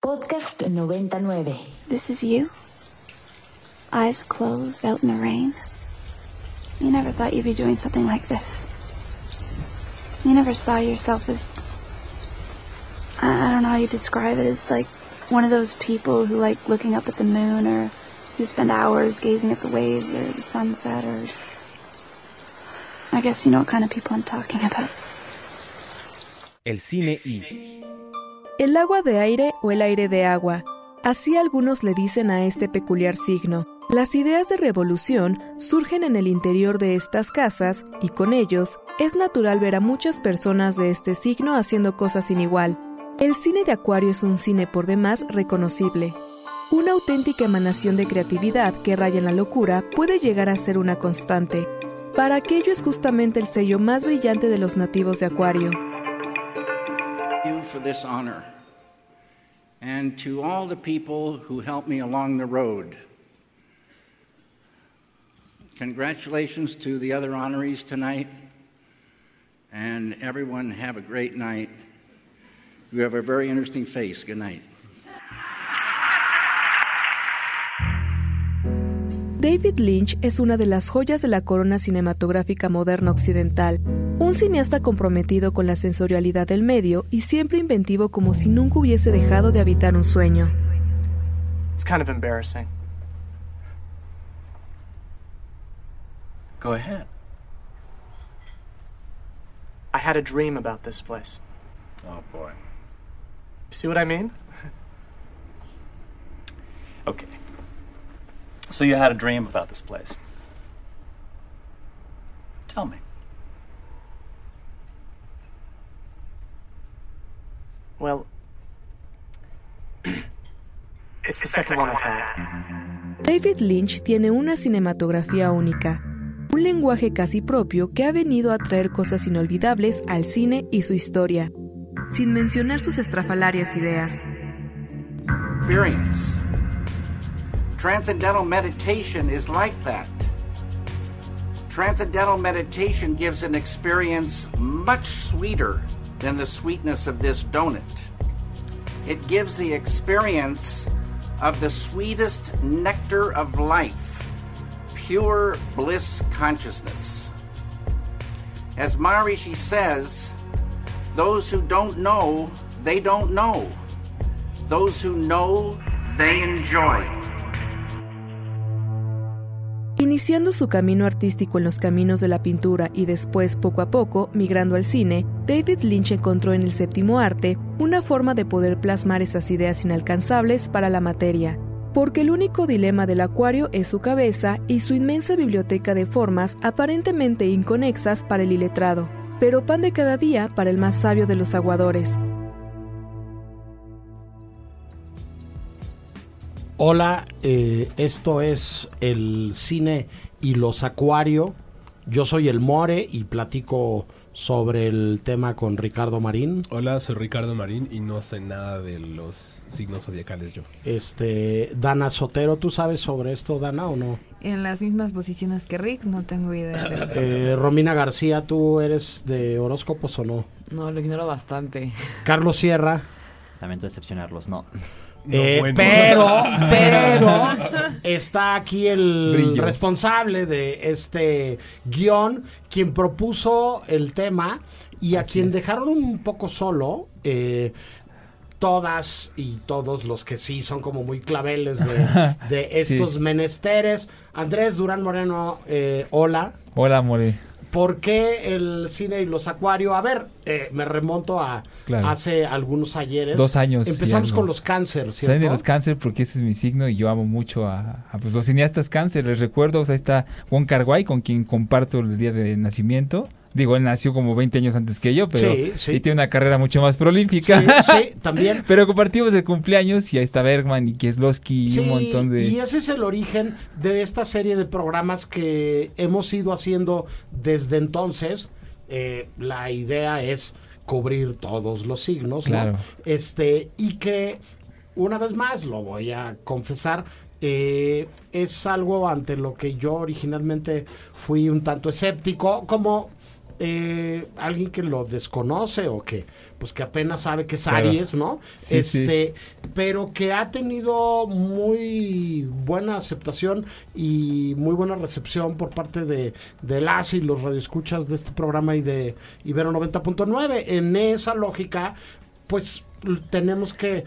Podcast 99. This is you? Eyes closed, out in the rain? You never thought you'd be doing something like this. You never saw yourself as. I I don't know how you describe it. As like one of those people who like looking up at the moon or who spend hours gazing at the waves or the sunset or. I guess you know what kind of people I'm talking about. El cine y... El agua de aire o el aire de agua. Así algunos le dicen a este peculiar signo. Las ideas de revolución surgen en el interior de estas casas y con ellos es natural ver a muchas personas de este signo haciendo cosas sin igual. El cine de Acuario es un cine por demás reconocible. Una auténtica emanación de creatividad que raya en la locura puede llegar a ser una constante. Para aquello es justamente el sello más brillante de los nativos de Acuario. For this honor, and to all the people who helped me along the road. Congratulations to the other honorees tonight, and everyone have a great night. You have a very interesting face. Good night. David Lynch es una de las joyas de la corona cinematográfica moderna occidental, un cineasta comprometido con la sensorialidad del medio y siempre inventivo como si nunca hubiese dejado de habitar un sueño. It's kind of embarrassing. Go ahead. I had a dream about this place. Oh boy. See what I mean? Okay. So you had a dream about this place. Tell me. Well, it's the second one I've had. David Lynch tiene una cinematografía única, un lenguaje casi propio que ha venido a traer cosas inolvidables al cine y su historia, sin mencionar sus estrafalarias ideas. Experience. Transcendental meditation is like that. Transcendental meditation gives an experience much sweeter than the sweetness of this donut. It gives the experience of the sweetest nectar of life, pure bliss consciousness. As Maharishi says, those who don't know, they don't know. Those who know, they enjoy. Iniciando su camino artístico en los caminos de la pintura y después, poco a poco, migrando al cine, David Lynch encontró en el séptimo arte una forma de poder plasmar esas ideas inalcanzables para la materia. Porque el único dilema del acuario es su cabeza y su inmensa biblioteca de formas aparentemente inconexas para el iletrado, pero pan de cada día para el más sabio de los aguadores. Hola, eh, esto es el cine y los acuario. Yo soy el More y platico sobre el tema con Ricardo Marín. Hola, soy Ricardo Marín y no sé nada de los signos zodiacales yo. Este, Dana Sotero, ¿tú sabes sobre esto, Dana, o no? En las mismas posiciones que Rick, no tengo idea de los Eh, Romina García, ¿tú eres de horóscopos o no? No, lo ignoro bastante. Carlos Sierra. Lamento decepcionarlos, no. Eh, bueno. Pero, pero está aquí el Brillo. responsable de este guion, quien propuso el tema y a Así quien es. dejaron un poco solo. eh, todas y todos los que sí son como muy claveles de, de Sí. estos menesteres. Andrés Durán Moreno, eh, hola. Hola, More. ¿Por qué el cine y los acuarios? A ver, eh, me remonto a Claro. hace algunos ayeres. Dos años Empezamos con los cánceres, Saben de ¿cierto? los cáncer porque ese es mi signo y yo amo mucho a, a, pues, los cineastas cáncer. Les recuerdo, o sea, ahí está Juan Carguay con quien comparto el día de nacimiento. Digo, él nació como 20 años antes que yo, pero Sí, sí. y tiene una carrera mucho más prolífica. Sí, sí, también. pero compartimos el cumpleaños y ahí está Bergman y Kieslowski y un montón de... Y ese es el origen de esta serie de programas que hemos ido haciendo desde entonces. Eh, la idea es cubrir todos los signos. Este, y que, una vez más, lo voy a confesar, eh, es algo ante lo que yo originalmente fui un tanto escéptico, como eh, alguien que lo desconoce o que pues que apenas sabe que es Claro. Aries, ¿no? Sí, sí. este, pero que ha tenido muy buena aceptación y muy buena recepción por parte de, de las y los radioescuchas de este programa y de Ibero 90.9. En esa lógica, pues tenemos que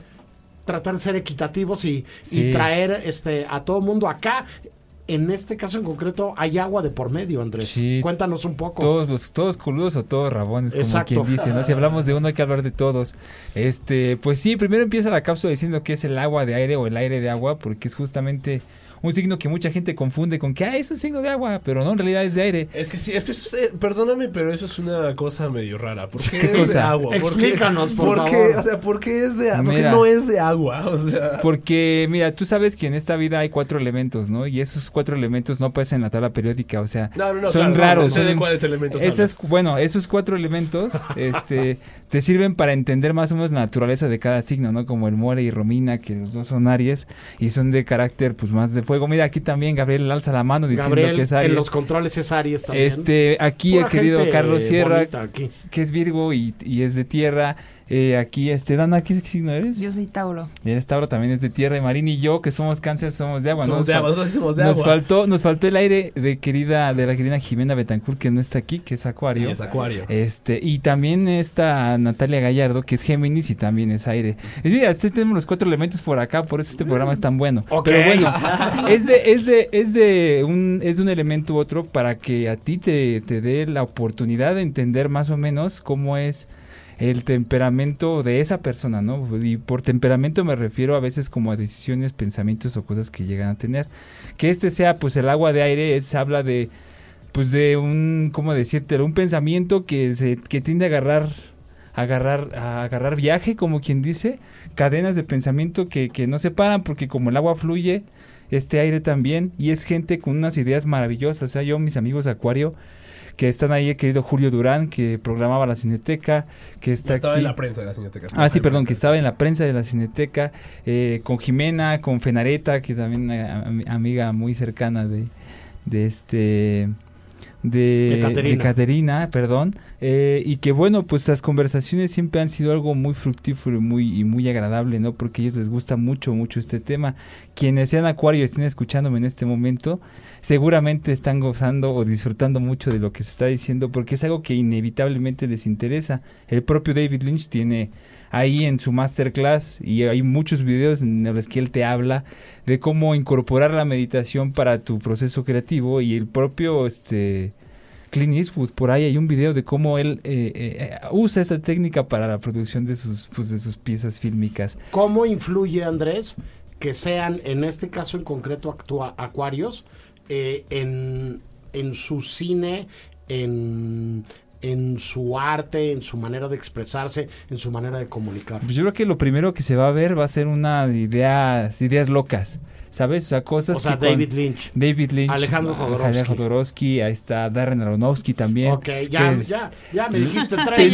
tratar de ser equitativos y, y traer este a todo mundo acá. En este caso en concreto hay agua de por medio, Andrés. Sí. Cuéntanos un poco. Todos los, todos coludos o todos rabones, como Exacto. quien dice, ¿no? Si hablamos de uno hay que hablar de todos. Este, pues sí, primero empieza la cápsula diciendo que es el agua de aire o el aire de agua, porque es justamente un signo que mucha gente confunde con que ah, es un signo de agua, pero no, en realidad es de aire. Es que sí, es que eso es, eh, perdóname, pero eso es una cosa medio rara. ¿Por qué, ¿Qué es de agua? ¿Por qué- Explícanos, por ¿por qué? favor. O sea, ¿por qué es de a- ¿Por qué Mira. no es de agua? O sea, Porque, mira, tú sabes que en esta vida hay cuatro elementos, ¿no? Y esos cuatro elementos no aparecen en la tabla periódica, o sea, No, no, no, son claro, raros. sé- sé de cuáles elementos esas, Bueno, esos cuatro elementos este, te sirven para entender más o menos la naturaleza de cada signo, ¿no? Como el More y Romina, que los dos son Aries y son de carácter, pues, más de fuego. Mira, aquí también Gabriel alza la mano diciendo Gabriel, que es Aries. en los controles es Aries también. Este, aquí Pura el querido Carlos Sierra, que es Virgo y, y es de tierra. Eh, aquí, este, Dana, ¿qué signo eres? Yo soy Tauro. Y eres Tauro también es de tierra. Y Marín y yo, que somos cáncer, somos de agua. Somos Nos de agua, somos de nos agua. Faltó, nos faltó el aire de querida, de la querida Jimena Betancourt, que no está aquí, que es Acuario. Y es Acuario. Este, y también está Natalia Gallardo, que es Géminis y también es aire. Es mira, este- tenemos los cuatro elementos por acá, por eso este programa es tan bueno. Ok. Pero bueno, es de, es de, es de un, es de un elemento u otro para que a ti te, te dé la oportunidad de entender más o menos cómo es el temperamento de esa persona, ¿no? Y por temperamento me refiero a veces como a decisiones, pensamientos o cosas que llegan a tener. Que este sea, pues, el agua de aire, es, habla de, pues, de un, ¿cómo decirte? Un pensamiento que se, que tiende a agarrar, agarrar, a agarrar viaje, como quien dice, cadenas de pensamiento que, que no se paran, porque como el agua fluye, este aire también, y es gente con unas ideas maravillosas. O sea, yo, mis amigos Acuario, que están ahí, el querido Julio Durán, que programaba la Cineteca, que está Estaba aquí. en la prensa de la Cineteca. Ah, sí, perdón, que estaba en la prensa de la Cineteca, eh, con Jimena, con Fenareta, que también eh, am- amiga muy cercana de, de este de, De Caterina. de Caterina, perdón, eh, y que bueno, pues las conversaciones siempre han sido algo muy fructífero y muy, y muy agradable, ¿no? Porque a ellos les gusta mucho, mucho este tema. Quienes sean acuario y estén escuchándome en este momento, seguramente están gozando o disfrutando mucho de lo que se está diciendo, porque es algo que inevitablemente les interesa. El propio David Lynch tiene ahí en su masterclass y hay muchos videos en los que él te habla de cómo incorporar la meditación para tu proceso creativo y el propio este Clint Eastwood por ahí hay un video de cómo él eh, eh, usa esta técnica para la producción de sus pues, de sus piezas fílmicas ¿Cómo influye, Andrés, que sean, en este caso en concreto, actua- acuarios, eh, en, en su cine, en, en su arte, en su manera de expresarse, en su manera de comunicar? Pues yo creo que lo primero que se va a ver va a ser unas ideas ideas locas ¿Sabes? O sea, cosas O sea, que David Lynch. David Lynch. Alejandro ah, Jodorowsky. Alejandro Jodorowsky, ahí está Darren Aronofsky también. Ok, ya, es- ya, ya me dijiste tres.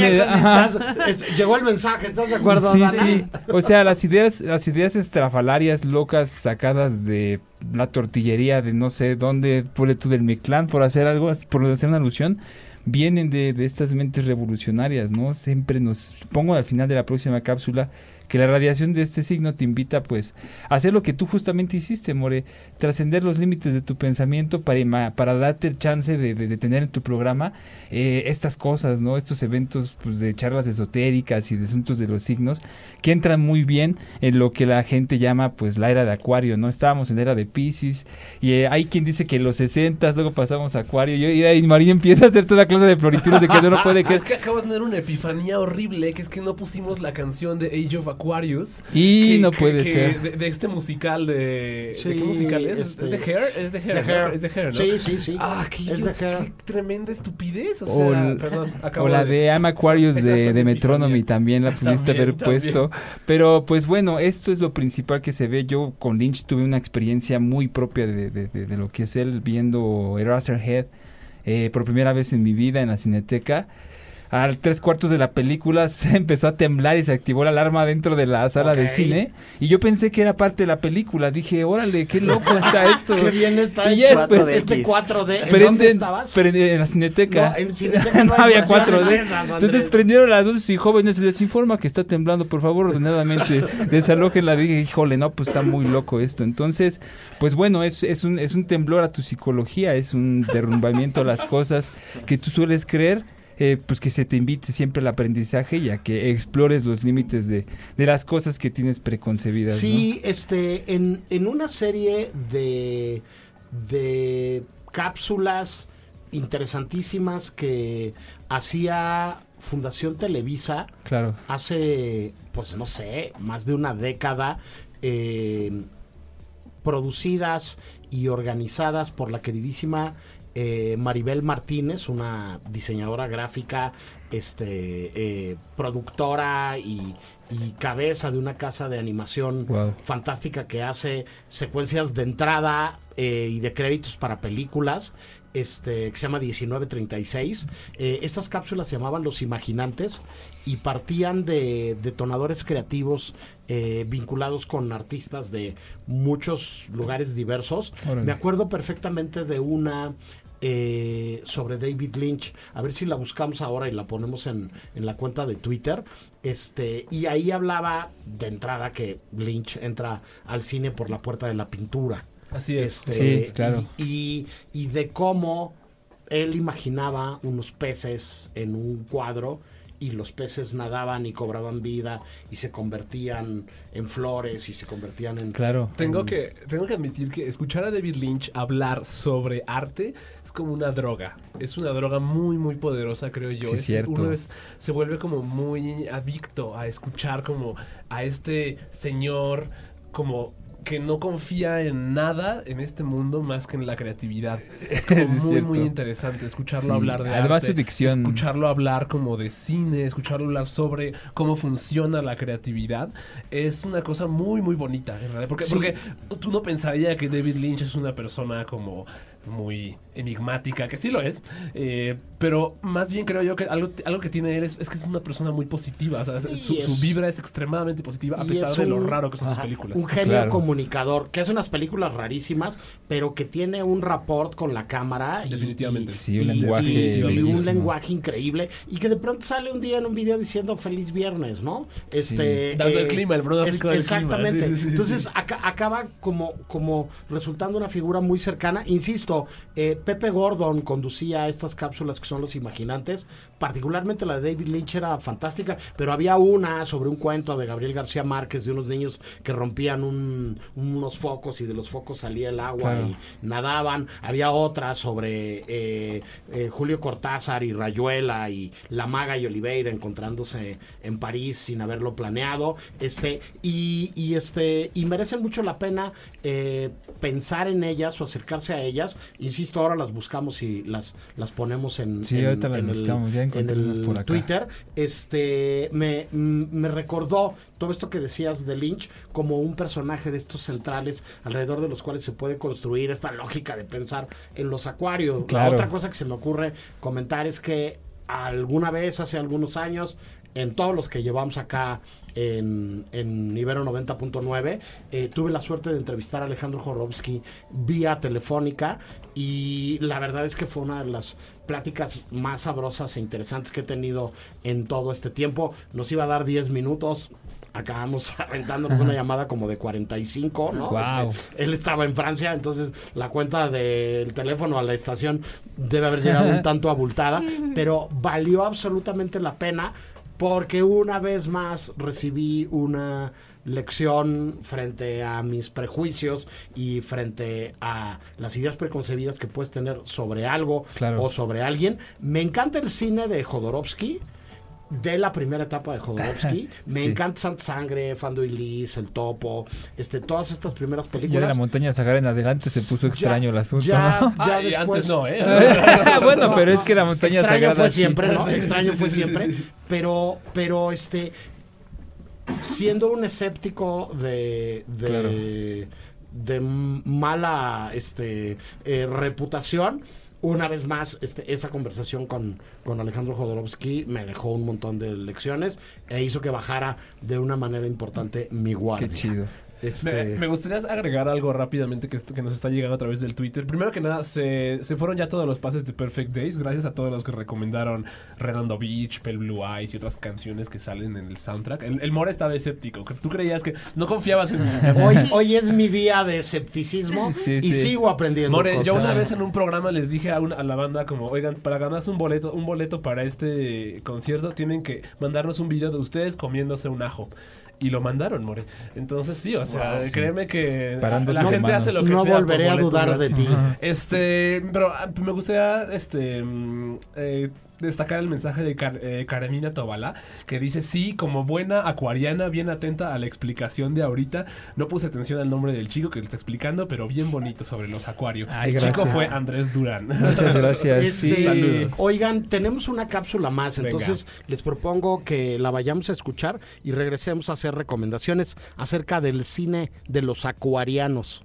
Llegó el mensaje, ¿estás de acuerdo? Sí, Dana? sí. O sea, las ideas, las ideas estrafalarias locas sacadas de la tortillería de no sé dónde, ponle tú del Mictlán, por hacer algo, por hacer una alusión, vienen de, de estas mentes revolucionarias, ¿no? Siempre nos pongo al final de la próxima cápsula que la radiación de este signo te invita pues a hacer lo que tú justamente hiciste, More, trascender los límites de tu pensamiento para, para darte el chance de, de- de tener en tu programa eh, estas cosas, ¿no? Estos eventos pues, de charlas esotéricas y de asuntos de los signos que entran muy bien en lo que la gente llama pues la era de Acuario, ¿no? Estábamos en la era de Pisces y eh, hay quien dice que en los 60 luego pasamos a Acuario y, y María empieza a hacer toda clase de florituras de que no puede que Es que acabas de tener una epifanía horrible, que es que no pusimos la canción de Age of Aquarius. Y que- no puede que ser. De, de este musical de... Sí, ¿De qué musical es? este, ¿Es de Hair? Es de Hair. Hair. Es de Hair, ¿no? Sí, sí, sí. Ah, qué, Es de Hair. qué tremenda estupidez. O O sea, el- perdón, o la de I'm Aquarius de, Metronomy también la pudiste También, haber también. puesto. Pero pues bueno, esto es lo principal que se ve. Yo con Lynch tuve una experiencia muy propia de, de- de- de lo que es él viendo Eraserhead eh, por primera vez en mi vida en la cineteca. Al tres cuartos de la película se empezó a temblar y se activó la alarma dentro de la sala de cine. Y yo pensé que era parte de la película. Dije, órale, qué loco está esto. Qué bien está Y ya después este 4D. ¿En dónde estabas? prende- en la cineteca. No, en Cineteca no no hay había versiones 4D. de esas, Andrés. Entonces prendieron las luces y jóvenes se les informa que está temblando. Por favor, ordenadamente desalójenla. Dije, híjole, no, pues está muy loco esto. Entonces, pues bueno, es, es, un, es un temblor a tu psicología, es un derrumbamiento a las cosas que tú sueles creer. Eh, pues que se te invite siempre al aprendizaje y a que explores los límites de, de las cosas que tienes preconcebidas. ¿no? Sí, este, en, en una serie de, de cápsulas interesantísimas que hacía Fundación Televisa Claro. hace, pues no sé, más de una década, eh, producidas y organizadas por la queridísima eh, Maribel Martínez, una diseñadora gráfica, este, eh, productora y, y cabeza de una casa de animación Wow. fantástica que hace secuencias de entrada eh, y de créditos para películas. Este, que se llama 1936. Eh, estas cápsulas se llamaban Los Imaginantes y partían de detonadores creativos eh, vinculados con artistas de muchos lugares diversos. Órale. Me acuerdo perfectamente de una eh, sobre David Lynch. A ver si la buscamos ahora y la ponemos en, en la cuenta de Twitter. Este, y ahí hablaba de entrada que Lynch entra al cine por la puerta de la pintura. Así es. Este, Sí, claro. Y, y- y de cómo él imaginaba unos peces en un cuadro y los peces nadaban y cobraban vida y se convertían en flores y se convertían en... Claro. Tengo en- que, tengo que admitir que escuchar a David Lynch hablar sobre arte es como una droga. Es una droga muy, muy poderosa, creo yo. Sí, Es- cierto. Uno es- se vuelve como muy adicto a escuchar como a este señor como que no confía en nada en este mundo más que en la creatividad. Es como Es muy, cierto. muy interesante escucharlo Sí, hablar de además arte. su dicción. Escucharlo hablar como de cine, escucharlo hablar sobre cómo funciona la creatividad. Es una cosa muy, muy bonita, en realidad. Porque, Sí. porque tú no pensaría que David Lynch es una persona como muy enigmática, que sí lo es, eh, pero más bien creo yo que algo, algo que tiene él es, es que es una persona muy positiva, o sea, Sí, su, su es- vibra es extremadamente positiva a pesar es de lo un- raro que son sus Ajá, películas. Un genio Claro. comunicador que hace unas películas rarísimas, pero que tiene un rapport con la cámara. Definitivamente. y- Sí, un y- lenguaje y- y un lenguaje increíble. Y que de pronto sale un día en un video diciendo feliz viernes, ¿no? Sí. Este, Dando el clima, el pronóstico del clima. Exactamente. Sí, sí, sí, Entonces sí. aca- acaba como, como resultando una figura muy cercana. Insisto, eh, Pepe Gordon conducía estas cápsulas que son los imaginantes. Particularmente la de David Lynch era fantástica, pero había una sobre un cuento de Gabriel García Márquez de unos niños que rompían un- unos focos y de los focos salía el agua Claro. y nadaban. Había otra sobre eh, eh, Julio Cortázar y Rayuela y La Maga y Oliveira encontrándose en París sin haberlo planeado. Este, y, y este, y merecen mucho la pena eh, pensar en ellas o acercarse a ellas. Insisto, ahora las buscamos y las, las ponemos en, Sí, en- ahorita las en el- buscamos, ya encontré en unas el por acá. Twitter. Este, me, me recordó todo esto que decías de Lynch como un personaje de estos centrales alrededor de los cuales se puede construir esta lógica de pensar en los acuarios. Claro. La otra cosa que se me ocurre comentar es que alguna vez, hace algunos años, en todos los que llevamos acá en, en Ibero 90.9, eh, tuve la suerte de entrevistar a Alejandro Jorowski vía telefónica y la verdad es que fue una de las pláticas más sabrosas e interesantes que he tenido en todo este tiempo. Nos iba a dar 10 minutos. Acabamos aventándonos una llamada como de 45, ¿no? Guau. Este, él estaba en Francia, entonces la cuenta del teléfono a la estación debe haber llegado un tanto abultada, pero valió absolutamente la pena porque una vez más recibí una lección frente a mis prejuicios y frente a las ideas preconcebidas que puedes tener sobre algo Claro. o sobre alguien. Me encanta el cine de Jodorowsky. De la primera etapa de Jodorowsky. Me Sí. encanta Santa Sangre, Fando y Liz, El Topo, este, todas estas primeras Ya de películas. la montaña Sahara en adelante se puso Ya- extraño el asunto. ya- ¿no? ya Ay, después- antes no, ¿eh? bueno, pero es que la montaña extraño sagrada fue siempre, extraño fue siempre. Pero, pero este, siendo un escéptico de, de, de mala este, eh, reputación, una vez más, este, esa conversación con, con Alejandro Jodorowsky me dejó un montón de lecciones e hizo que bajara de una manera importante mi guardia. Qué chido. Este, Me, me gustaría agregar algo rápidamente que, nos está llegando a través del Twitter. Primero que nada, se, se fueron ya todos los pases de Perfect Days. Gracias a todos los que recomendaron Redondo Beach, Pale Blue Eyes y otras canciones que salen en el soundtrack. El, el More estaba escéptico. que Tú creías que no confiabas en. hoy, hoy es mi día de escepticismo Sí, y sí. sigo aprendiendo More, yo cosas. una vez en un programa les dije a, una- a la banda como, oigan, para ganarse un boleto, un boleto para este concierto tienen que mandarnos un video de ustedes comiéndose un ajo. Y lo mandaron, More. Entonces sí, o sea, Wow. créeme que Parando la gente manos. hace lo que No sea por volveré a dudar de ti. Este, pero ah, me gustaría este mm, eh, destacar el mensaje de Car- eh, Carmina Tobala, que dice, sí, como buena acuariana, bien atenta a la explicación de ahorita. No puse atención al nombre del chico que le está explicando, pero bien bonito sobre los acuarios. Ay, el chico fue Andrés Durán. Muchas gracias. Este, Sí. Saludos. Oigan, tenemos una cápsula más, Venga. entonces les propongo que la vayamos a escuchar y regresemos a hacer recomendaciones acerca del cine de los acuarianos.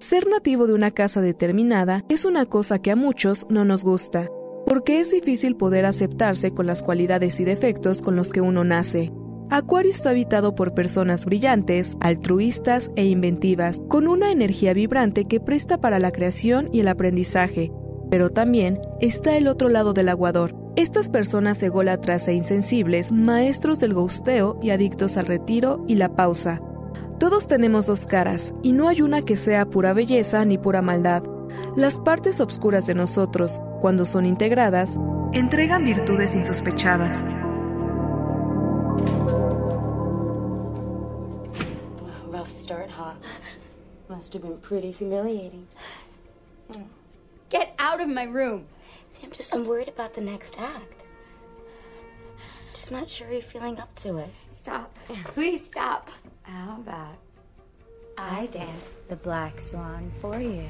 Ser nativo de una casa determinada es una cosa que a muchos no nos gusta, porque es difícil poder aceptarse con las cualidades y defectos con los que uno nace. Acuario está habitado por personas brillantes, altruistas e inventivas, con una energía vibrante que presta para la creación y el aprendizaje. Pero también está el otro lado del aguador. Estas personas ególatras e insensibles, maestros del gusteo y adictos al retiro y la pausa. Todos tenemos dos caras, y no hay una que sea pura belleza ni pura maldad. Las partes obscuras de nosotros, cuando son integradas, entregan virtudes insospechadas. Rough start, huh? Must have been pretty humiliating. Get out of my room. See, I'm just I'm worried about the next act. Just not sure you're feeling up to it. Stop. Please stop. How about I dance the black swan for you?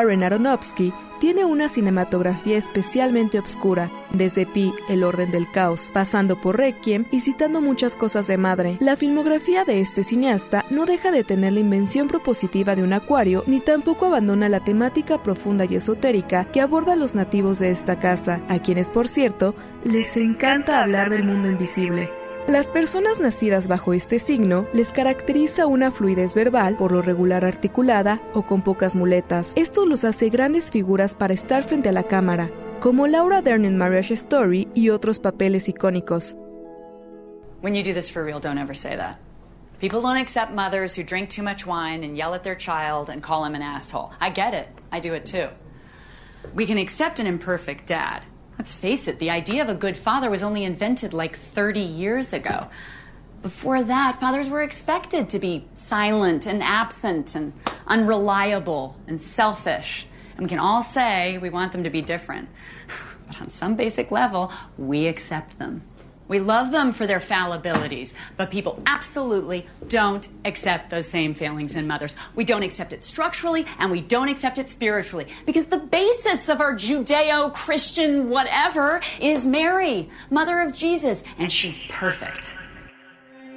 Darren Aronofsky tiene una cinematografía especialmente obscura, desde Pi, El orden del caos, pasando por Requiem y citando muchas cosas de madre. La filmografía de este cineasta no deja de tener la invención propositiva de un acuario, ni tampoco abandona la temática profunda y esotérica que aborda a los nativos de esta casa, a quienes, por cierto, les encanta hablar del mundo invisible. Las personas nacidas bajo este signo les caracteriza una fluidez verbal, por lo regular articulada o con pocas muletas. Esto los hace grandes figuras para estar frente a la cámara, como Laura Dern en Marriage Story y otros papeles icónicos. When you do this for real, don't ever say that. People don't accept mothers who drink too much wine and yell at their child and call him an asshole. I get it. I do it too. We can accept an imperfect dad. Let's face it, the idea of a good father was only invented like 30 years ago. Before that, fathers were expected to be silent and absent and unreliable and selfish. And we can all say we want them to be different. But on some basic level, we accept them. We love them for their fallibilities, but people absolutely don't accept those same failings in mothers. We don't accept it structurally and we don't accept it spiritually because the basis of our Judeo Christian whatever is Mary, mother of Jesus, and she's perfect.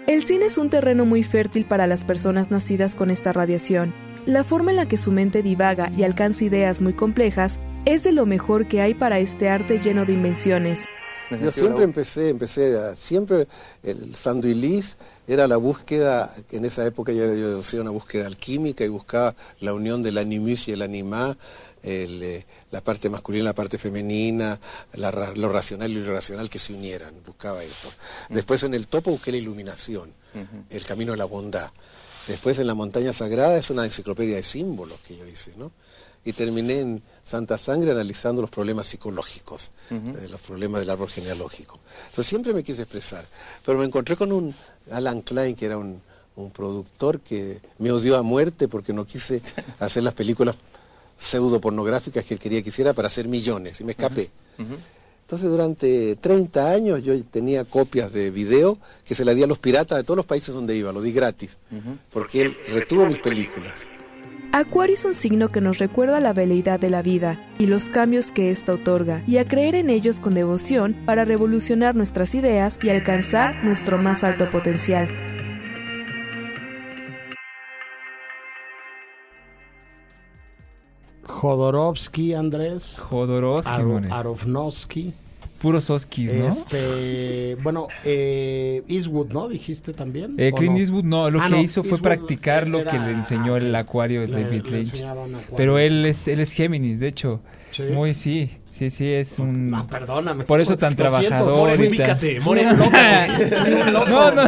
El cine es un terreno muy fértil para las personas nacidas con esta radiación. La forma en la que su mente divaga y alcanza ideas muy complejas es de lo mejor que hay para este arte lleno de invenciones. Yo siempre empecé, empecé a, siempre el Sanduilis era la búsqueda, que en esa época yo, yo hacía una búsqueda alquímica y buscaba la unión del animus y el animá, el, eh, la parte masculina la parte femenina, la lo racional y lo irracional que se unieran, buscaba eso. Después en el topo busqué la iluminación, el camino de la bondad. Después en la montaña sagrada es una enciclopedia de símbolos que yo hice, ¿no? Y terminé en Santa Sangre analizando los problemas psicológicos, eh, los problemas del árbol genealógico. Entonces siempre me quise expresar, pero me encontré con un Alan Klein que era un, un productor que me odió a muerte porque no quise hacer las películas pseudo pornográficas que él quería que hiciera para hacer millones y me escapé. Entonces durante 30 años yo tenía copias de video que se las di a los piratas de todos los países donde iba, lo di gratis, porque él retuvo mis películas. Acuario es un signo que nos recuerda la veleidad de la vida y los cambios que ésta otorga, y a creer en ellos con devoción para revolucionar nuestras ideas y alcanzar nuestro más alto potencial. Jodorowsky, Andrés. Jodorowsky. Aronofsky. Puros Oskis, ¿no? Este, bueno, eh, Eastwood, ¿no? Dijiste también. Eh, ¿O Clint no? Eastwood no, lo Ah, que no, hizo fue practicar lo que le enseñó el acuario de David le Lynch. Pero él es, él es Géminis, de hecho. Sí. Muy, sí, sí, sí, es un... No, perdóname. Por eso tan trabajador. More, ubícate, More, loco. Fui un loco. No, no,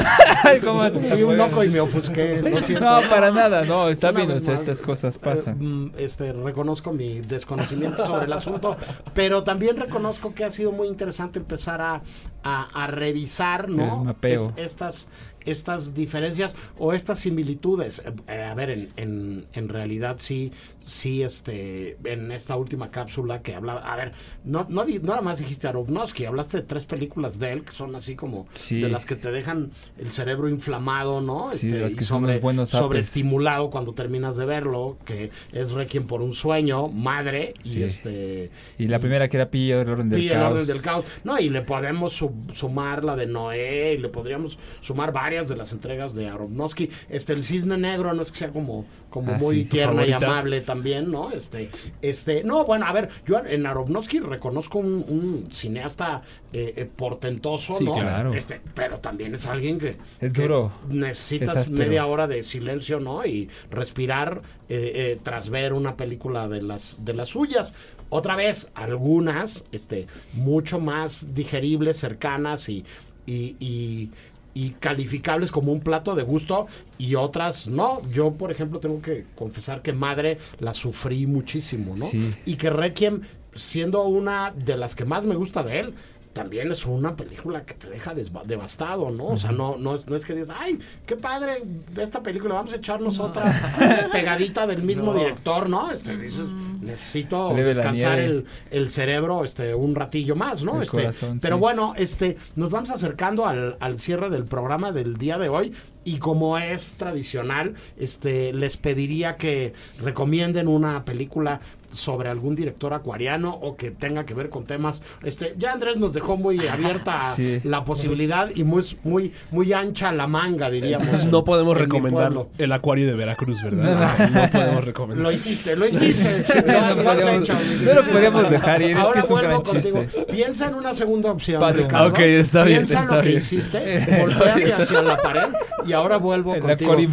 ay, ¿cómo Fui un loco y me ofusqué, lo siento. No, para nada, no, está bien, o sea, estas cosas eh, pasan. mm, este, reconozco mi desconocimiento sobre el asunto, pero también reconozco que ha sido muy interesante empezar a, a, a revisar, ¿no? El mapeo. Es- estas estas diferencias o estas similitudes. Eh, eh, a ver, en, en, en realidad sí, sí, este, en esta última cápsula que hablaba, a ver, no, no nada más dijiste Aronofsky, hablaste de tres películas de él que son así como Sí. de las que te dejan el cerebro inflamado, ¿no? Sí, Este, las que son los buenos sobreestimulado cuando terminas de verlo, que es Requiem por un sueño, Madre, Sí. y este Y la primera que era Pilla del orden del el caos. orden del caos. No, y le podemos su- sumar la de Noé, y le podríamos sumar varias de las entregas de Aronofsky. Este, el Cisne Negro no es que sea como, como Ah, muy sí. ¿Tu tierna y amable también, ¿no? Este, este, no, bueno, a ver, yo en Aronofsky reconozco un, un cineasta eh, eh, portentoso, Sí, ¿no? claro. Este, pero también es alguien que, Es que duro. necesitas Es media hora de silencio, ¿no? Y respirar eh, eh, tras ver una película de las de las suyas. Otra vez, algunas, este, mucho más digeribles, cercanas y, y, y- y calificables como un plato de gusto y otras no. Yo, por ejemplo, tengo que confesar que Madre la sufrí muchísimo, ¿no? Sí. Y que Requiem, siendo una de las que más me gusta de él, también es una película que te deja devastado, ¿no? O sea, no, no, es, no es que digas, ay, qué padre de esta película, vamos a echarnos otra pegadita del mismo No. director, ¿no? Este, dices, necesito Leve descansar el, el cerebro este, un ratillo más, ¿no? El Este, corazón, pero sí. bueno, este, nos vamos acercando al, al cierre del programa del día de hoy y como es tradicional, este, les pediría que recomienden una película sobre algún director acuariano o que tenga que ver con temas. Este, ya Andrés nos dejó muy abierta Sí. la posibilidad y muy, muy, muy ancha la manga, diríamos. Entonces no podemos en mi recomendar pueblo. el acuario de Veracruz, ¿verdad? No, podemos recomendar. Lo hiciste, lo hiciste. Sí, Lo- no lo has podíamos- hecho. no lo podíamos dejar ir, es Ahora que es un vuelvo gran contigo. chiste. Piensa en una segunda opción, Padre. Ricardo. Ok, está bien, Piensa está lo que bien. hiciste, volteate hacia la pared y ahora vuelvo El contigo. acuario.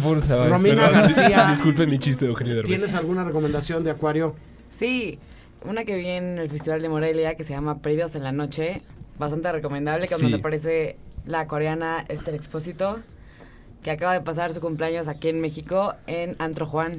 Romina García, Disculpen mi chiste, Eugenio Derbez. ¿tienes alguna recomendación de acuario? Sí, una que vi en el Festival de Morelia que se llama Perdidos en la Noche. Bastante recomendable, que Sí. donde aparece la coreana Esther Expósito, que acaba de pasar su cumpleaños aquí en México en Antro Juan.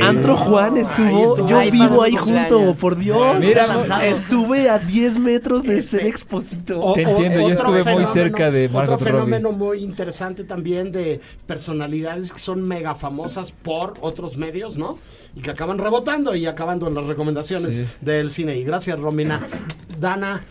Antro Juan estuvo, Ahí estuvo. yo Ahí vivo ahí junto, por Dios. Mira, estuve a 10 metros de Este, ser exposito. O- Te o- entiendo, yo estuve muy fenómeno- cerca de Margot Otro Robbie. fenómeno muy interesante también de personalidades que son mega famosas por otros medios, ¿no? Y que acaban rebotando y acabando en las recomendaciones Sí. del cine. Y gracias, Romina. Dana,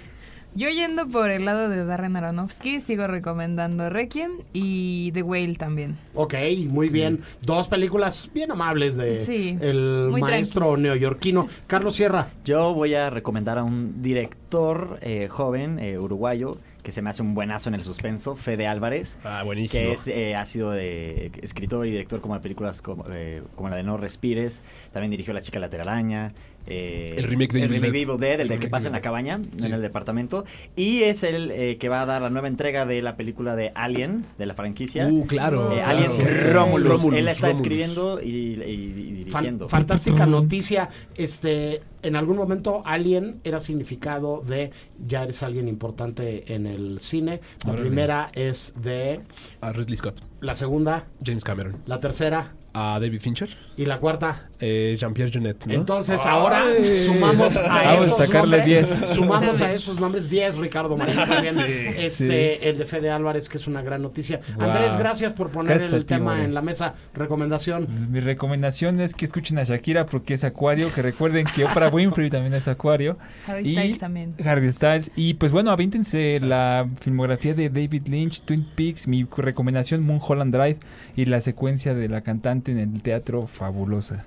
Yo yendo por el lado de Darren Aronofsky, sigo recomendando Requiem y The Whale también. ok, muy bien. Dos películas bien amables de Sí, el maestro neoyorquino. Carlos Sierra. Yo voy a recomendar a un director eh, joven, eh, uruguayo, que se me hace un buenazo en el suspenso, Fede Álvarez. Ah, buenísimo. Que es, eh, ha sido de escritor y director como de películas como, eh, como la de No Respires. También dirigió La chica de la telaraña. Eh, El remake de el remake Dead. de Evil Dead, el, El de que pasa de en la cabaña, Sí. en el departamento. Y es el eh, que va a dar la nueva entrega de la película de Alien, de la franquicia. Uh, claro. Eh, claro. Alien Romulus. Romulus, Él la está Romulus. escribiendo y, y- y Fan- dirigiendo. fantástica noticia. Este, en algún momento Alien era significado de ya eres alguien importante en el cine. La primera es de A Ridley Scott. la segunda, James Cameron. la tercera. a David Fincher. ¿Y la cuarta? Eh, Jean-Pierre Jeunet. ¿no? Entonces ahora sumamos a Vamos a esos sacarle nombres, 10. Sumamos a esos nombres 10, Ricardo Marín también. Sí. Este, el de Fede Álvarez, que es una gran noticia. Wow. Andrés, gracias por poner Gracias el ti, tema en la mesa. Recomendación. Mi recomendación es que escuchen a Shakira porque es Acuario, que recuerden que Oprah Winfrey también es Acuario. Harry Y- Styles también. Harry Styles. Y pues bueno, avíntense la filmografía de David Lynch, Twin Peaks, mi recomendación Mulholland Drive y la secuencia de la cantante en el teatro fabulosa.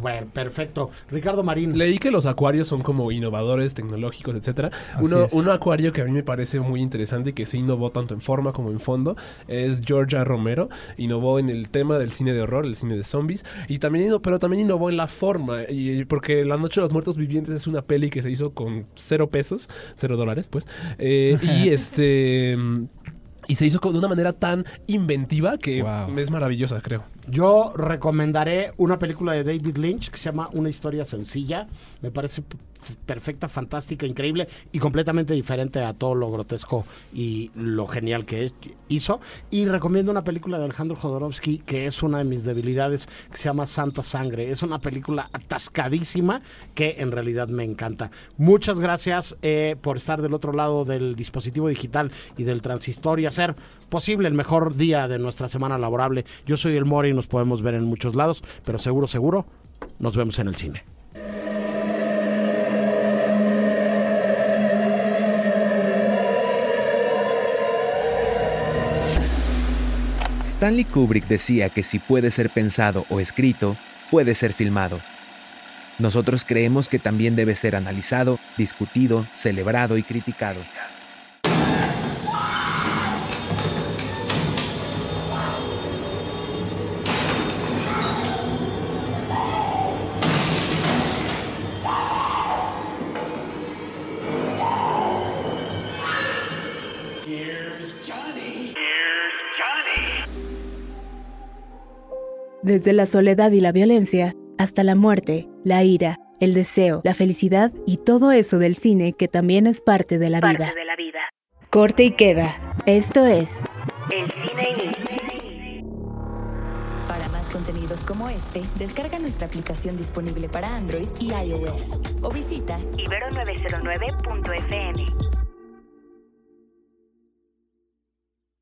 Bueno, perfecto. Ricardo Marín. Leí que los acuarios son como innovadores, tecnológicos, etcétera. Uno, un acuario que a mí me parece muy interesante y que se innovó tanto en forma como en fondo es Georgia Romero. Innovó en el tema del cine de horror, el cine de zombies, y también pero también innovó en la forma. Y porque La Noche de los Muertos Vivientes es una peli que se hizo con cero pesos, cero dólares, pues. Eh, y este. Y se hizo con- de una manera tan inventiva que Wow. es maravillosa, creo. Yo recomendaré una película de David Lynch que se llama Una historia sencilla. Me parece perfecta, fantástica, increíble y completamente diferente a todo lo grotesco y lo genial que hizo. Y recomiendo una película de Alejandro Jodorowsky que es una de mis debilidades que se llama Santa Sangre. Es una película atascadísima que en realidad me encanta. Muchas gracias eh, por estar del otro lado del dispositivo digital y del transistor y hacer posible el mejor día de nuestra semana laborable. Yo soy el Mori y nos podemos ver en muchos lados, pero seguro, seguro, nos vemos en el cine. Stanley Kubrick decía que si puede ser pensado o escrito, puede ser filmado. Nosotros creemos que también debe ser analizado, discutido, celebrado y criticado. Desde la soledad y la violencia hasta la muerte, la ira, el deseo, la felicidad y todo eso del cine que también es parte de la vida. Corte y queda. Esto es El cine Para más contenidos como este, descarga nuestra aplicación disponible para Android y iOS o visita ibero909.fm.